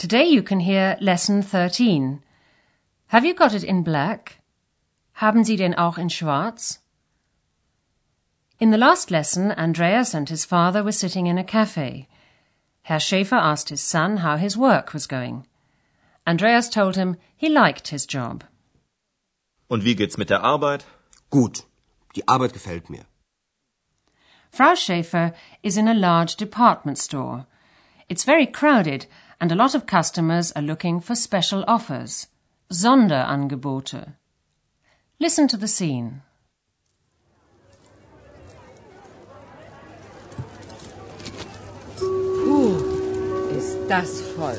Today you can hear Lesson 13. Have you got it in black? Haben Sie den auch in schwarz? In the last lesson, Andreas and his father were sitting in a cafe. Herr Schäfer asked his son how his work was going. Andreas told him he liked his job. Und wie geht's mit der Arbeit? Gut, die Arbeit gefällt mir. Frau Schäfer is in a large department store. It's very crowded and a lot of customers are looking for special offers. Sonderangebote. Listen to the scene. Puh, ist das voll.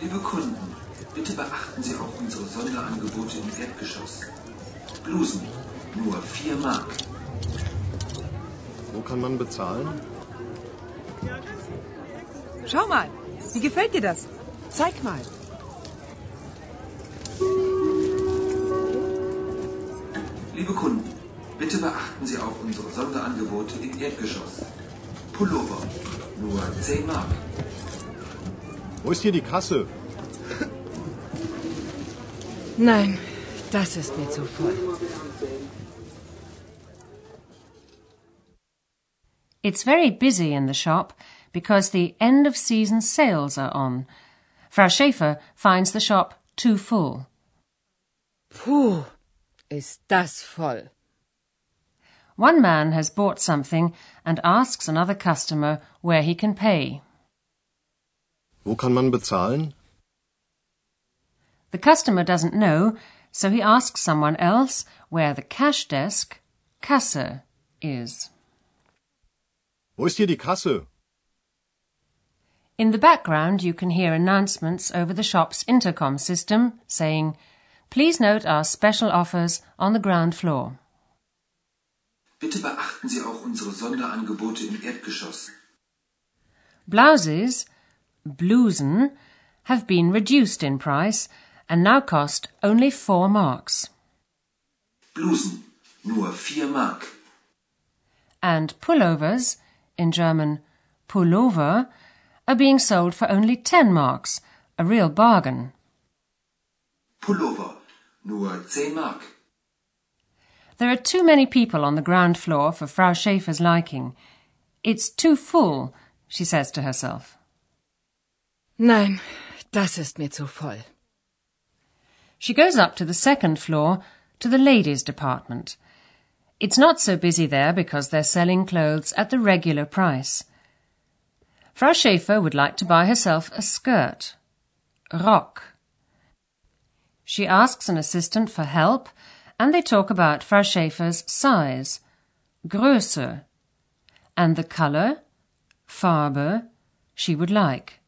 Liebe Kunden, bitte beachten Sie auch unsere Sonderangebote im Erdgeschoss. Blusen, nur 4 Mark. Wo kann man bezahlen? Schau mal, wie gefällt dir das? Zeig mal. Liebe Kunden, bitte beachten Sie auch unsere Sonderangebote im Erdgeschoss. Pullover, nur 10 Mark. Wo ist hier die Kasse? Nein, das ist mir zu voll. It's very busy in the shop because the end of season sales are on. Frau Schäfer finds the shop too full. Puh, ist das voll. One man has bought something and asks another customer where he can pay. Wo kann man bezahlen? The customer doesn't know, so he asks someone else where the cash desk, Kasse, is. Wo ist hier die Kasse? In the background, you can hear announcements over the shop's intercom system saying, Please note our special offers on the ground floor. Bitte beachten Sie auch unsere Sonderangebote im Erdgeschoss. Blouses, Blusen, have been reduced in price and now cost only four marks. Blusen, nur 4 Mark. And pullovers, in German Pullover, are being sold for only 10 marks, a real bargain. Pullover, nur 10 Mark. There are too many people on the ground floor for Frau Schäfer's liking. It's too full, she says to herself. Nein, das ist mir zu voll. She goes up to the second floor to the ladies' department. It's not so busy there because they're selling clothes at the regular price. Frau Schäfer would like to buy herself a skirt. Rock. She asks an assistant for help and they talk about Frau Schäfer's size, Größe, and the color, Farbe, she would like.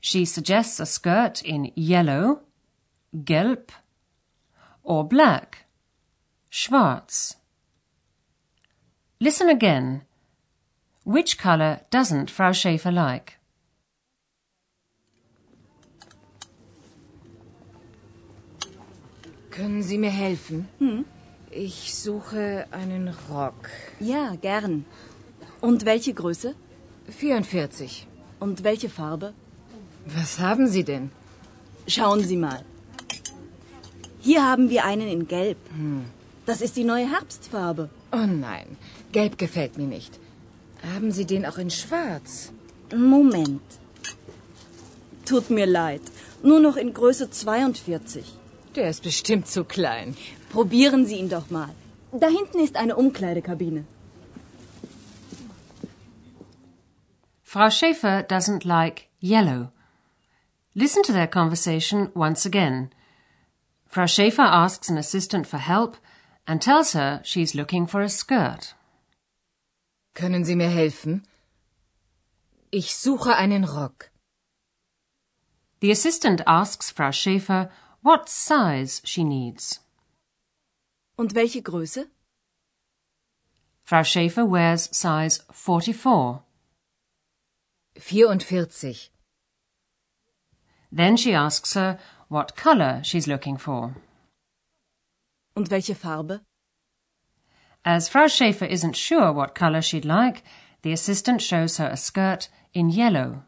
She suggests a skirt in yellow, gelb, or black, schwarz. Listen again. Which color doesn't Frau Schäfer like? Können Sie mir helfen? Ich suche einen Rock. Ja, gern. Und welche Größe? 44. Und welche Farbe? Was haben Sie denn? Schauen Sie mal. Hier haben wir einen in Gelb. Das ist die neue Herbstfarbe. Oh nein, gelb gefällt mir nicht. Haben Sie den auch in schwarz? Moment. Tut mir leid. Nur noch in Größe 42. Der ist bestimmt zu klein. Probieren Sie ihn doch mal. Da hinten ist eine Umkleidekabine. Frau Schäfer doesn't like yellow. Listen to their conversation once again. Frau Schäfer asks an assistant for help and tells her she's looking for a skirt. Können Sie mir helfen? Ich suche einen Rock. The assistant asks Frau Schäfer what size she needs. Und welche Größe? Frau Schäfer wears size 44. 44. Then she asks her what color she's looking for. Und welche Farbe? As Frau Schäfer isn't sure what color she'd like, the assistant shows her a skirt in yellow.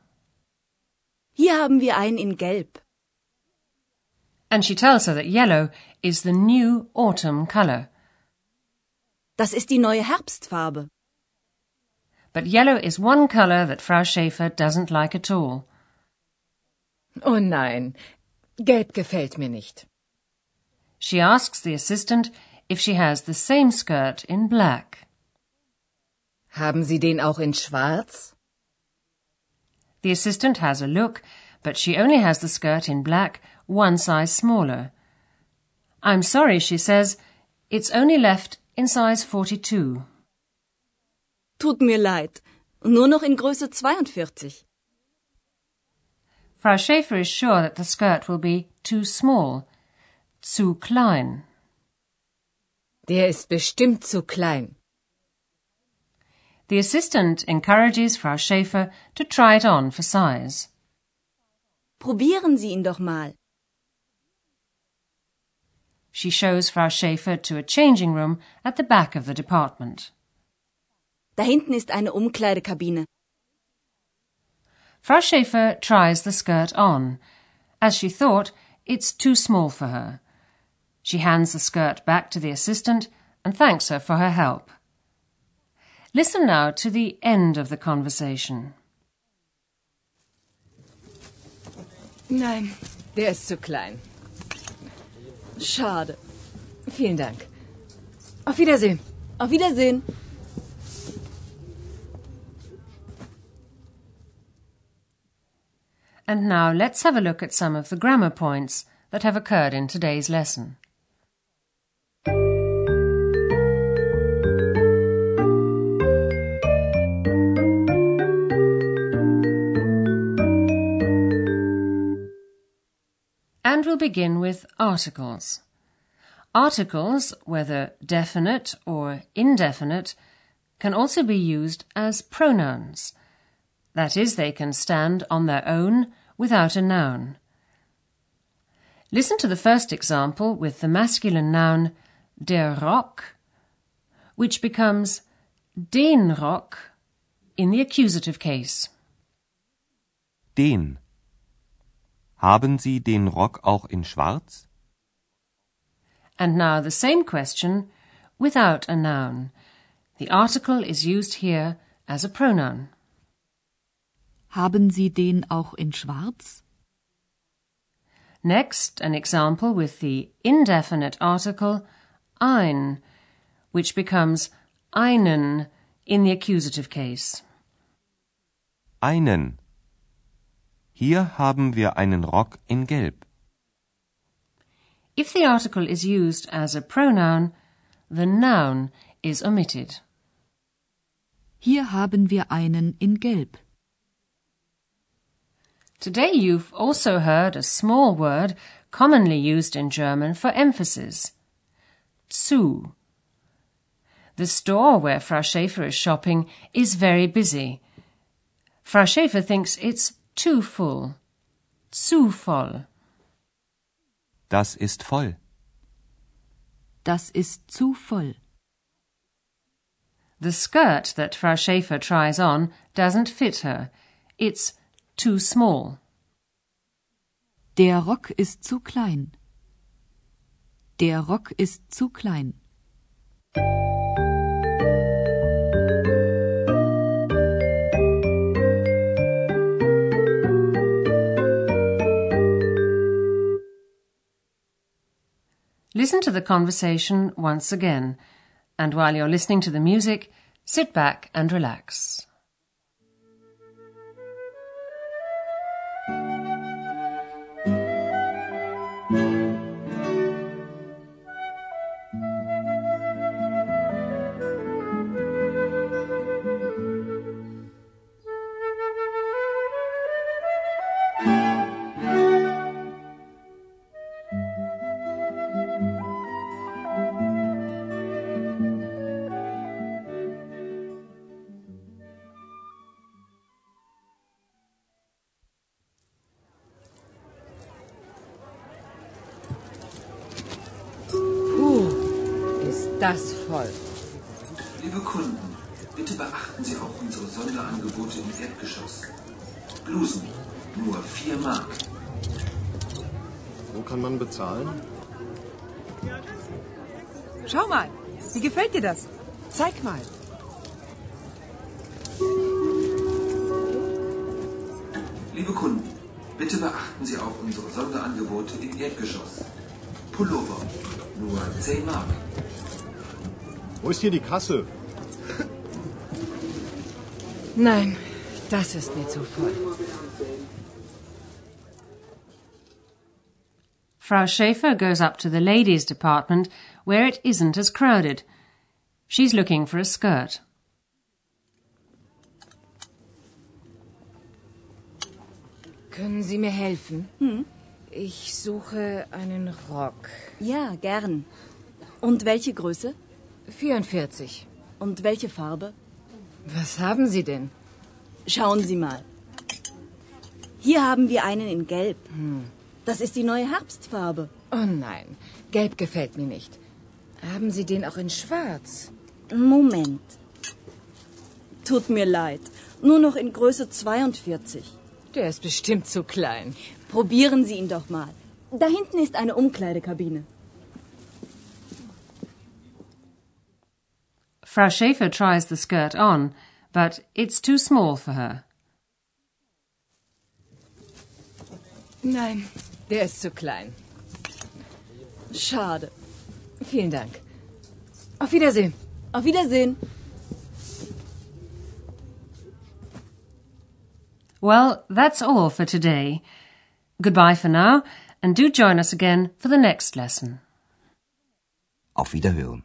Hier haben wir einen in Gelb. And she tells her that yellow is the new autumn color. Das ist die neue Herbstfarbe. But yellow is one color that Frau Schäfer doesn't like at all. Oh nein, gelb gefällt mir nicht. She asks the assistant if she has the same skirt in black. Haben Sie den auch in schwarz? The assistant has a look, but she only has the skirt in black, one size smaller. I'm sorry, she says, it's only left in size 42. Tut mir leid. Nur noch in Größe 42. Frau Schäfer is sure that the skirt will be too small, zu klein. Der ist bestimmt zu klein. The assistant encourages Frau Schäfer to try it on for size. Probieren Sie ihn doch mal. She shows Frau Schäfer to a changing room at the back of the department. Da hinten ist eine Umkleidekabine. Frau Schäfer tries the skirt on. As she thought, it's too small for her. She hands the skirt back to the assistant and thanks her for her help. Listen now to the end of the conversation. Nein, der ist zu klein. Schade. Vielen Dank. Auf Wiedersehen. Auf Wiedersehen. And now let's have a look at some of the grammar points that have occurred in today's lesson. And we'll begin with articles. Articles, whether definite or indefinite, can also be used as pronouns. That is, they can stand on their own without a noun. Listen to the first example with the masculine noun der Rock, which becomes den Rock in the accusative case. Den. Haben Sie den Rock auch in Schwarz? And now the same question without a noun. The article is used here as a pronoun. Haben Sie den auch in Schwarz? Next, an example with the indefinite article ein, which becomes einen in the accusative case. Einen. Hier haben wir einen Rock in Gelb. If the article is used as a pronoun, the noun is omitted. Hier haben wir einen in Gelb. Today you've also heard a small word commonly used in German for emphasis. Zu. The store where Frau Schäfer is shopping is very busy. Frau Schäfer thinks it's too full. Zu voll. Das ist voll. Das ist zu voll. The skirt that Frau Schäfer tries on doesn't fit her. It's too small. Der Rock ist zu klein. Der Rock ist zu klein. Listen to the conversation once again, and while you're listening to the music, sit back and relax. Das voll. Liebe Kunden, bitte beachten Sie auch unsere Sonderangebote im Erdgeschoss. Blusen, nur 4 Mark. Wo kann man bezahlen? Schau mal, wie gefällt dir das? Zeig mal. Liebe Kunden, bitte beachten Sie auch unsere Sonderangebote im Erdgeschoss. Pullover, nur 10 Mark. Wo ist hier die Kasse? Nein, das ist mir zu voll. Frau Schaefer goes up to the ladies' department where it isn't as crowded. She's looking for a skirt. Können Sie mir helfen? Hm? Ich suche einen Rock. Ja, gern. Und welche Größe? 44. Und welche Farbe? Was haben Sie denn? Schauen Sie mal. Hier haben wir einen in Gelb. Das ist die neue Herbstfarbe. Oh nein, gelb gefällt mir nicht. Haben Sie den auch in schwarz? Moment. Tut mir leid. Nur noch in Größe 42. Der ist bestimmt zu klein. Probieren Sie ihn doch mal. Da hinten ist eine Umkleidekabine. Frau Schäfer tries the skirt on, but it's too small for her. Nein, der ist zu klein. Schade. Vielen Dank. Auf Wiedersehen. Auf Wiedersehen. Well, that's all for today. Goodbye for now, and do join us again for the next lesson. Auf Wiederhören.